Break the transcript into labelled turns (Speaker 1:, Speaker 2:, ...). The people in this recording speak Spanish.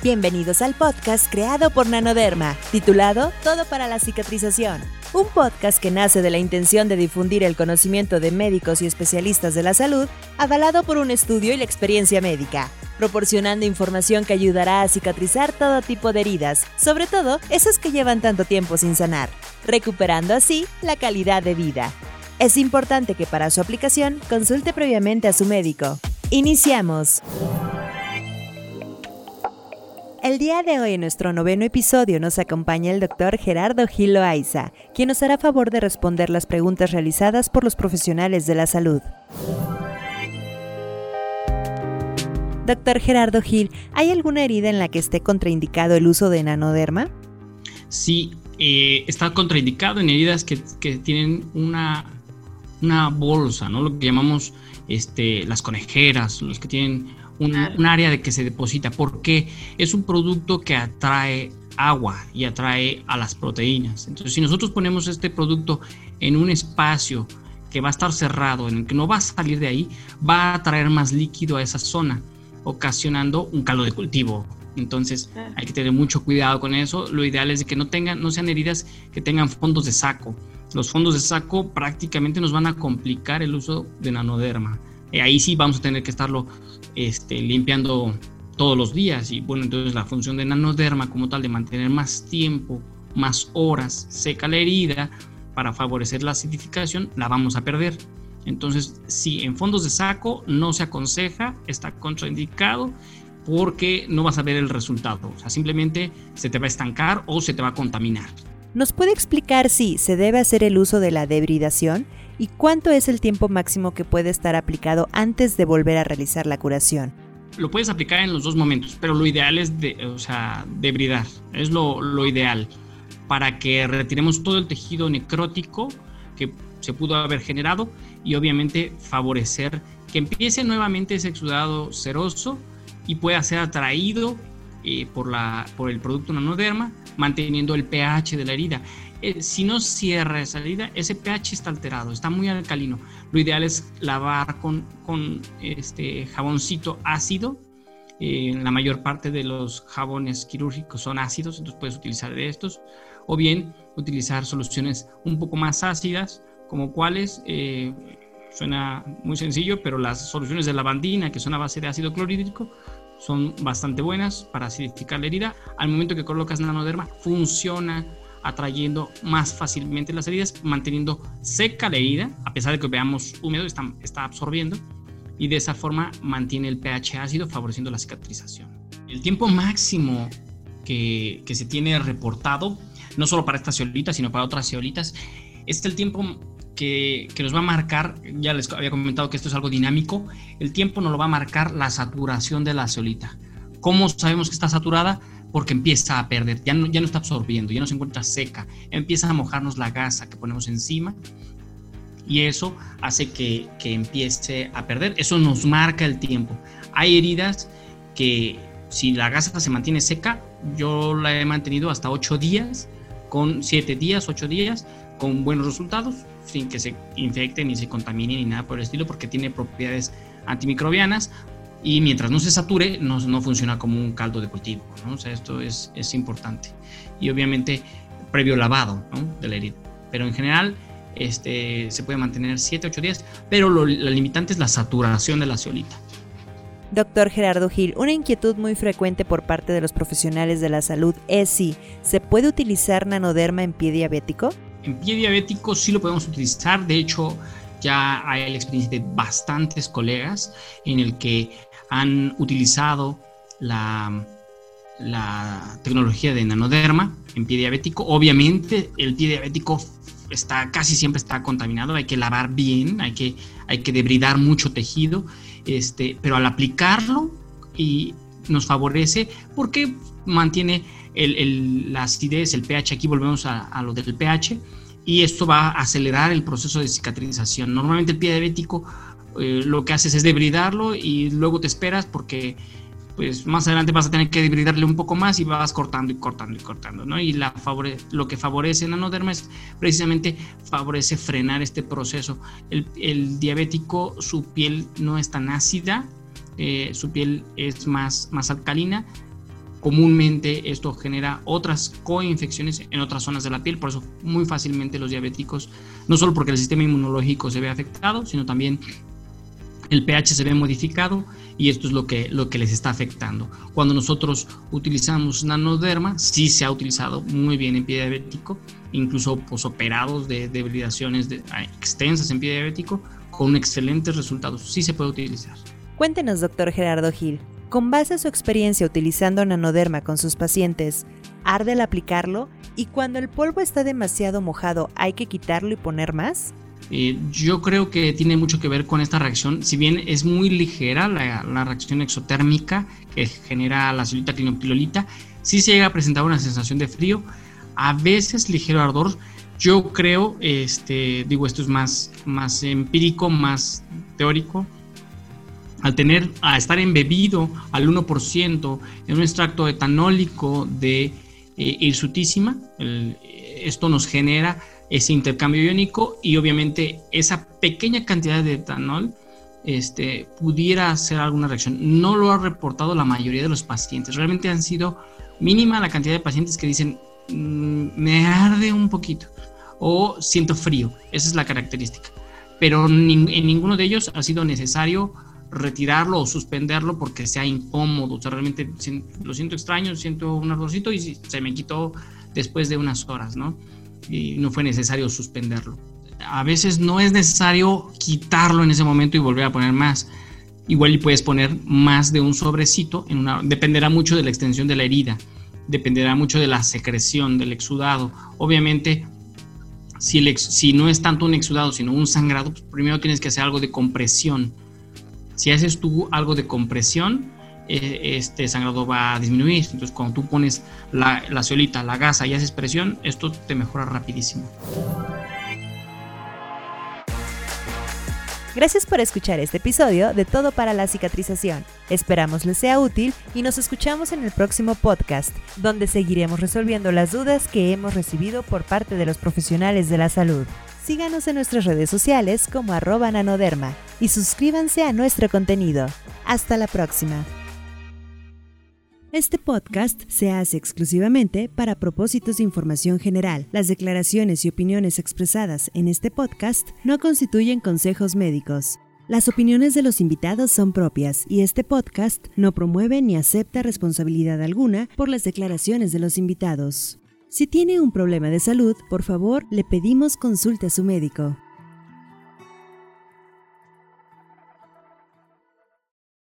Speaker 1: Bienvenidos al podcast creado por Nanoderma, titulado Todo para la cicatrización. Un podcast que nace de la intención de difundir el conocimiento de médicos y especialistas de la salud, avalado por un estudio y la experiencia médica, proporcionando información que ayudará a cicatrizar todo tipo de heridas, sobre todo esas que llevan tanto tiempo sin sanar, recuperando así la calidad de vida. Es importante que para su aplicación consulte previamente a su médico. Iniciamos. El día de hoy en nuestro noveno episodio nos acompaña el doctor Gerardo Gil Loaiza, quien nos hará favor de responder las preguntas realizadas por los profesionales de la salud. Doctor Gerardo Gil, ¿hay alguna herida en la que esté contraindicado el uso de nanoderma?
Speaker 2: Sí, eh, está contraindicado en heridas que, tienen una, una, bolsa, ¿no? Lo que llamamos este, las conejeras, los que tienen un área de que se deposita, porque es un producto que atrae agua y atrae a las proteínas. Entonces, si nosotros ponemos este producto en un espacio que va a estar cerrado, en el que no va a salir de ahí, va a traer más líquido a esa zona, ocasionando un caldo de cultivo. Entonces, hay que tener mucho cuidado con eso. Lo ideal es que no tengan, no sean heridas que tengan fondos de saco. Los fondos de saco prácticamente nos van a complicar el uso de nanoderma. Eh, ahí sí vamos a tener que estarlo este, limpiando todos los días. Y bueno, entonces la función de nanoderma como tal de mantener más tiempo, más horas seca la herida para favorecer la acidificación, la vamos a perder. Entonces, si en fondos de saco no se aconseja, está contraindicado porque no vas a ver el resultado. O sea, simplemente se te va a estancar o se te va a contaminar.
Speaker 1: ¿Nos puede explicar si se debe hacer el uso de la debridación? ¿Y cuánto es el tiempo máximo que puede estar aplicado antes de volver a realizar la curación?
Speaker 2: Lo puedes aplicar en los dos momentos, pero lo ideal es o sea, debridar, es lo, lo ideal, para que retiremos todo el tejido necrótico que se pudo haber generado y obviamente favorecer que empiece nuevamente ese exudado seroso y pueda ser atraído eh, por, la, por el producto nanoderma, manteniendo el pH de la herida. Eh, si no cierra esa herida, ese pH está alterado, está muy alcalino. Lo ideal es lavar con, con este jaboncito ácido. Eh, la mayor parte de los jabones quirúrgicos son ácidos, entonces puedes utilizar de estos. O bien utilizar soluciones un poco más ácidas, como cuáles, eh, suena muy sencillo, pero las soluciones de lavandina, que son a base de ácido clorhídrico, son bastante buenas para acidificar la herida. Al momento que colocas nanoderma, funciona atrayendo más fácilmente las heridas, manteniendo seca la herida, a pesar de que veamos húmedo, está, absorbiendo y de esa forma mantiene el pH ácido favoreciendo la cicatrización. El tiempo máximo que, se tiene reportado, no solo para esta ceolita, sino para otras ceolitas, es el tiempo que, que, nos va a marcar, ya les había comentado que esto es algo dinámico, el tiempo nos lo va a marcar la saturación de la ceolita. ¿Cómo sabemos que está saturada? Porque empieza a perder, ya no, ya no está absorbiendo, ya no se encuentra seca, empieza a mojarnos la gasa que ponemos encima y eso hace que, que empiece a perder, eso nos marca el tiempo. Hay heridas que si la gasa se mantiene seca, yo la he mantenido hasta 8 días, con 7 días, 8 días, con buenos resultados, sin que se infecte ni se contamine ni nada por el estilo, porque tiene propiedades antimicrobianas y mientras no se sature, no, no funciona como un caldo de cultivo, ¿no? O sea, esto es, es importante. Y obviamente, previo lavado ¿no? de la herida. Pero en general, este, se puede mantener 7, 8 días, pero lo, la limitante es la saturación de la ceolita.
Speaker 1: Doctor Gerardo Gil, una inquietud muy frecuente por parte de los profesionales de la salud es si se puede utilizar nanoderma en pie diabético.
Speaker 2: En pie diabético sí lo podemos utilizar, de hecho ya hay la experiencia de bastantes colegas en el que han utilizado la, tecnología de nanoderma en pie diabético. Obviamente el pie diabético está casi siempre está contaminado, hay que lavar bien, hay que, hay que debridar mucho tejido, este, pero al aplicarlo y nos favorece porque mantiene el, la acidez, el pH, aquí volvemos a, a, lo del pH, y esto va a acelerar el proceso de cicatrización. Normalmente el pie diabético eh, lo que haces es debridarlo y luego te esperas porque pues más adelante vas a tener que debridarle un poco más y vas cortando y cortando y cortando, ¿no? Y la favore lo que favorece Nanoderma es precisamente favorece frenar este proceso. El, diabético, su piel no es tan ácida, eh, su piel es más, más alcalina comúnmente esto genera otras coinfecciones en otras zonas de la piel, por eso muy fácilmente los diabéticos, no solo porque el sistema inmunológico se ve afectado, sino también el pH se ve modificado y esto es lo que, lo que les está afectando. Cuando nosotros utilizamos nanoderma, sí se ha utilizado muy bien en pie diabético, incluso posoperados de debilidaciones de, ah, extensas en pie diabético, con excelentes resultados. Sí se puede utilizar.
Speaker 1: Cuéntenos, doctor Gerardo Gil, con base a su experiencia utilizando nanoderma con sus pacientes, ¿arde al aplicarlo? ¿Y cuando el polvo está demasiado mojado, hay que quitarlo y poner más?
Speaker 2: Eh, yo creo que tiene mucho que ver con esta reacción. Si bien es muy ligera la, reacción exotérmica que genera la celulita clinoptilolita, sí se llega a presentar una sensación de frío, a veces ligero ardor. Yo creo, este, digo, esto es más, más empírico, más teórico. Al tener, a estar embebido al 1% en un extracto etanólico de eh, hirsutísima, esto nos genera ese intercambio iónico y obviamente esa pequeña cantidad de etanol este, pudiera hacer alguna reacción. No lo ha reportado la mayoría de los pacientes. Realmente han sido mínima la cantidad de pacientes que dicen mm, me arde un poquito o siento frío. Esa es la característica. Pero en ninguno de ellos ha sido necesario retirarlo o suspenderlo porque sea incómodo. O sea, realmente lo siento extraño, siento un ardorcito y se me quitó después de unas horas, ¿no? Y no fue necesario suspenderlo. A veces no es necesario quitarlo en ese momento y volver a poner más. Igual y puedes poner más de un sobrecito, en una, dependerá mucho de la extensión de la herida, dependerá mucho de la secreción del exudado. Obviamente, si, si no es tanto un exudado, sino un sangrado, pues primero tienes que hacer algo de compresión. Si haces tú algo de compresión, este sangrado va a disminuir. Entonces, cuando tú pones la, la ceolita, la gasa y haces presión, esto te mejora rapidísimo.
Speaker 1: Gracias por escuchar este episodio de Todo para la Cicatrización. Esperamos les sea útil y nos escuchamos en el próximo podcast, donde seguiremos resolviendo las dudas que hemos recibido por parte de los profesionales de la salud. Síganos en nuestras redes sociales como arroba nanoderma y suscríbanse a nuestro contenido. Hasta la próxima. Este podcast se hace exclusivamente para propósitos de información general. Las declaraciones y opiniones expresadas en este podcast no constituyen consejos médicos. Las opiniones de los invitados son propias y este podcast no promueve ni acepta responsabilidad alguna por las declaraciones de los invitados. Si tiene un problema de salud, por favor, le pedimos consulte a su médico.